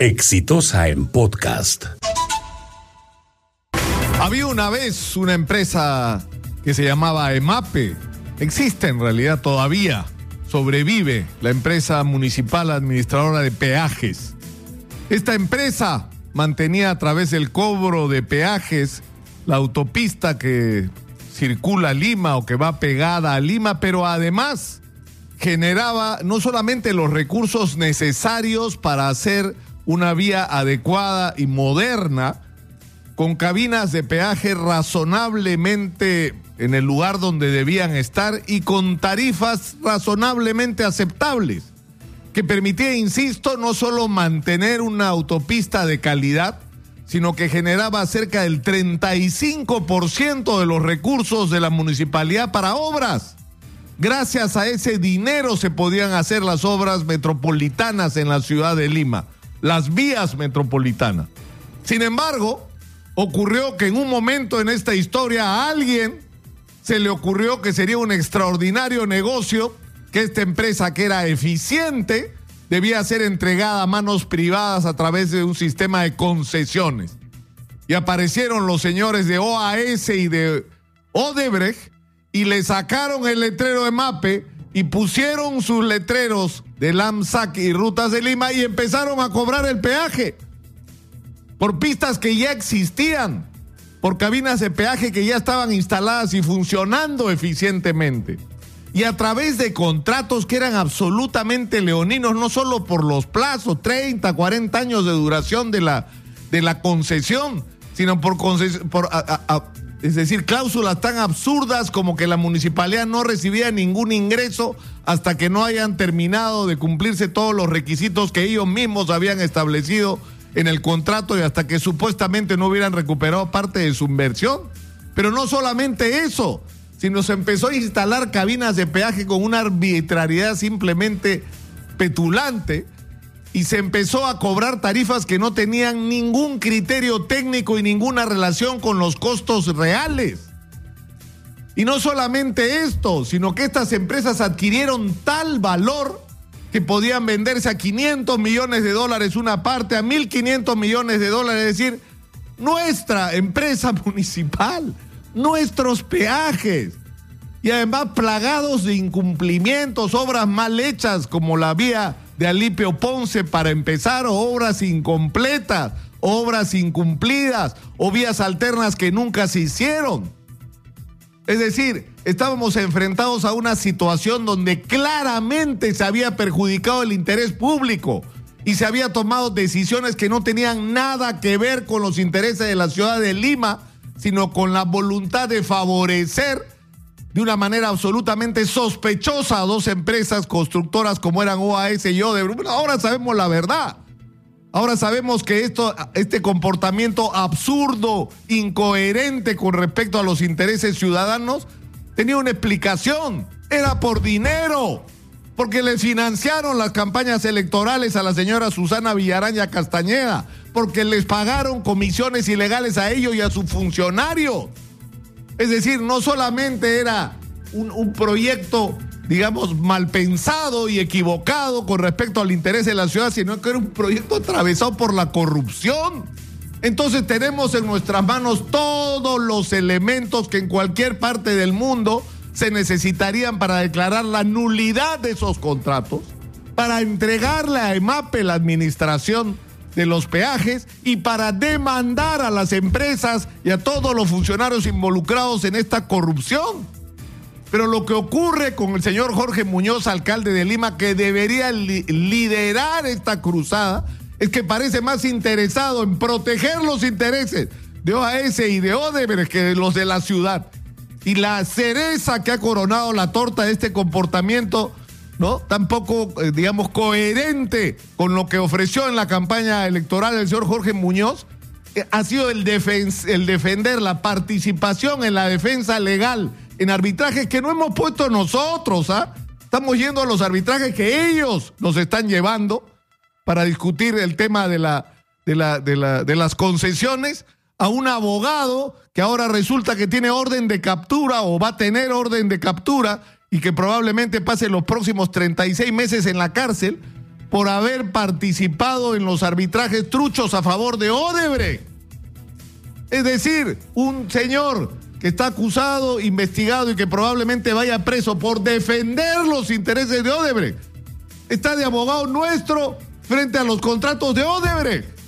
Exitosa en podcast. Había una vez una empresa que se llamaba EMAPE. Existe en realidad todavía. Sobrevive la empresa municipal administradora de peajes. Esta empresa mantenía a través del cobro de peajes la autopista que circula a Lima o que va pegada a Lima, pero además generaba no solamente los recursos necesarios para hacer una vía adecuada y moderna, con cabinas de peaje razonablemente en el lugar donde debían estar y con tarifas razonablemente aceptables, que permitía, insisto, no solo mantener una autopista de calidad, sino que generaba cerca del 35% de los recursos de la municipalidad para obras. Gracias a ese dinero se podían hacer las obras metropolitanas en la ciudad de Lima las vías metropolitanas. Sin embargo, ocurrió que en un momento en esta historia a alguien se le ocurrió que sería un extraordinario negocio que esta empresa que era eficiente debía ser entregada a manos privadas a través de un sistema de concesiones. Y aparecieron los señores de OAS y de Odebrecht y le sacaron el letrero de MAPE y pusieron sus letreros de LAMSAC y Rutas de Lima y empezaron a cobrar el peaje por pistas que ya existían, por cabinas de peaje que ya estaban instaladas y funcionando eficientemente. Y a través de contratos que eran absolutamente leoninos, no solo por los plazos, 30, 40 años de duración de la, de la concesión, sino por, por es decir, cláusulas tan absurdas como que la municipalidad no recibía ningún ingreso hasta que no hayan terminado de cumplirse todos los requisitos que ellos mismos habían establecido en el contrato y hasta que supuestamente no hubieran recuperado parte de su inversión. Pero no solamente eso, sino se empezó a instalar cabinas de peaje con una arbitrariedad simplemente petulante y se empezó a cobrar tarifas que no tenían ningún criterio técnico y ninguna relación con los costos reales. Y no solamente esto, sino que estas empresas adquirieron tal valor que podían venderse a 500 millones de dólares una parte, a 1.500 millones de dólares, es decir, nuestra empresa municipal, nuestros peajes, y además plagados de incumplimientos, obras mal hechas como la vía de Alipio Ponce para empezar, obras incompletas, obras incumplidas o vías alternas que nunca se hicieron. Es decir, estábamos enfrentados a una situación donde claramente se había perjudicado el interés público y se había tomado decisiones que no tenían nada que ver con los intereses de la ciudad de Lima, sino con la voluntad de favorecer de una manera absolutamente sospechosa a dos empresas constructoras como eran OAS y Odebrecht. Ahora sabemos la verdad. Ahora sabemos que esto, este comportamiento absurdo, incoherente con respecto a los intereses ciudadanos, tenía una explicación. Era por dinero. Porque le financiaron las campañas electorales a la señora Susana Villaraña Castañeda. Porque les pagaron comisiones ilegales a ellos y a sus funcionarios es decir, no solamente era un, proyecto, digamos, mal pensado y equivocado con respecto al interés de la ciudad, sino que era un proyecto atravesado por la corrupción. Entonces tenemos en nuestras manos todos los elementos que en cualquier parte del mundo se necesitarían para declarar la nulidad de esos contratos, para entregarle a EMAPE la administración de los peajes y para demandar a las empresas y a todos los funcionarios involucrados en esta corrupción. Pero lo que ocurre con el señor Jorge Muñoz, alcalde de Lima, que debería liderar esta cruzada, es que parece más interesado en proteger los intereses de OAS y de Odebrecht que los de la ciudad. Y la cereza que ha coronado la torta de este comportamiento ¿no? Tampoco, eh, digamos, coherente con lo que ofreció en la campaña electoral el señor Jorge Muñoz, eh, ha sido el, el defender la participación en la defensa legal en arbitrajes que no hemos puesto nosotros, ¿ah? Estamos yendo a los arbitrajes que ellos nos están llevando para discutir el tema de, la, de, la, de, la, de las concesiones a un abogado que ahora resulta que tiene orden de captura o va a tener orden de captura y que probablemente pase los próximos 36 meses en la cárcel por haber participado en los arbitrajes truchos a favor de Odebrecht. Es decir, un señor que está acusado, investigado y que probablemente vaya preso por defender los intereses de Odebrecht, está de abogado nuestro frente a los contratos de Odebrecht.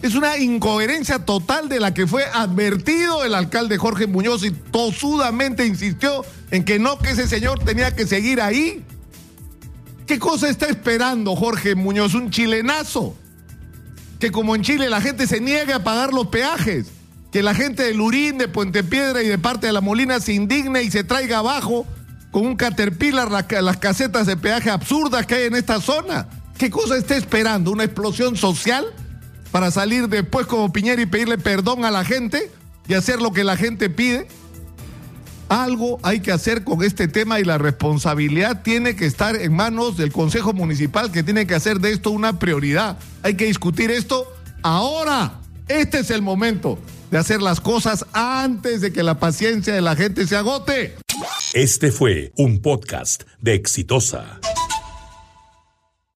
Es una incoherencia total de la que fue advertido el alcalde Jorge Muñoz y tosudamente insistió en que no, que ese señor tenía que seguir ahí. ¿Qué cosa está esperando Jorge Muñoz? Un chilenazo. Que como en Chile la gente se niegue a pagar los peajes. Que la gente de Lurín, de Puente Piedra y de parte de la Molina se indigne y se traiga abajo con un caterpillar las, las casetas de peaje absurdas que hay en esta zona. ¿Qué cosa está esperando? ¿Una explosión social para salir después como Piñera y pedirle perdón a la gente y hacer lo que la gente pide? Algo hay que hacer con este tema y la responsabilidad tiene que estar en manos del Consejo Municipal que tiene que hacer de esto una prioridad. Hay que discutir esto ahora. Este es el momento de hacer las cosas antes de que la paciencia de la gente se agote. Este fue un podcast de Exitosa.